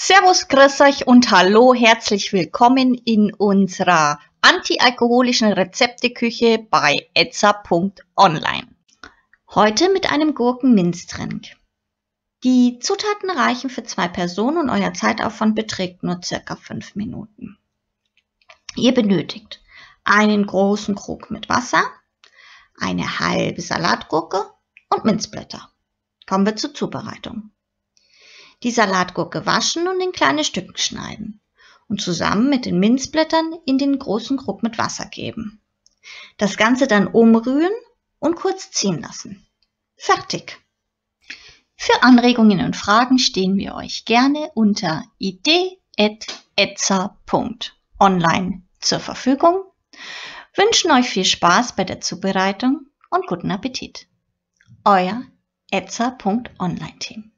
Servus, grüß euch und hallo, herzlich willkommen in unserer antialkoholischen Rezepteküche bei etza.online. Heute mit einem Gurken-Minztrink. Die Zutaten reichen für zwei Personen und euer Zeitaufwand beträgt nur circa fünf Minuten. Ihr benötigt einen großen Krug mit Wasser, eine halbe Salatgurke und Minzblätter. Kommen wir zur Zubereitung. Die Salatgurke waschen und in kleine Stücke schneiden und zusammen mit den Minzblättern in den großen Krug mit Wasser geben. Das Ganze dann umrühren und kurz ziehen lassen. Fertig! Für Anregungen und Fragen stehen wir euch gerne unter idee.etza.online zur Verfügung, wünschen euch viel Spaß bei der Zubereitung und guten Appetit. Euer etza.online-Team.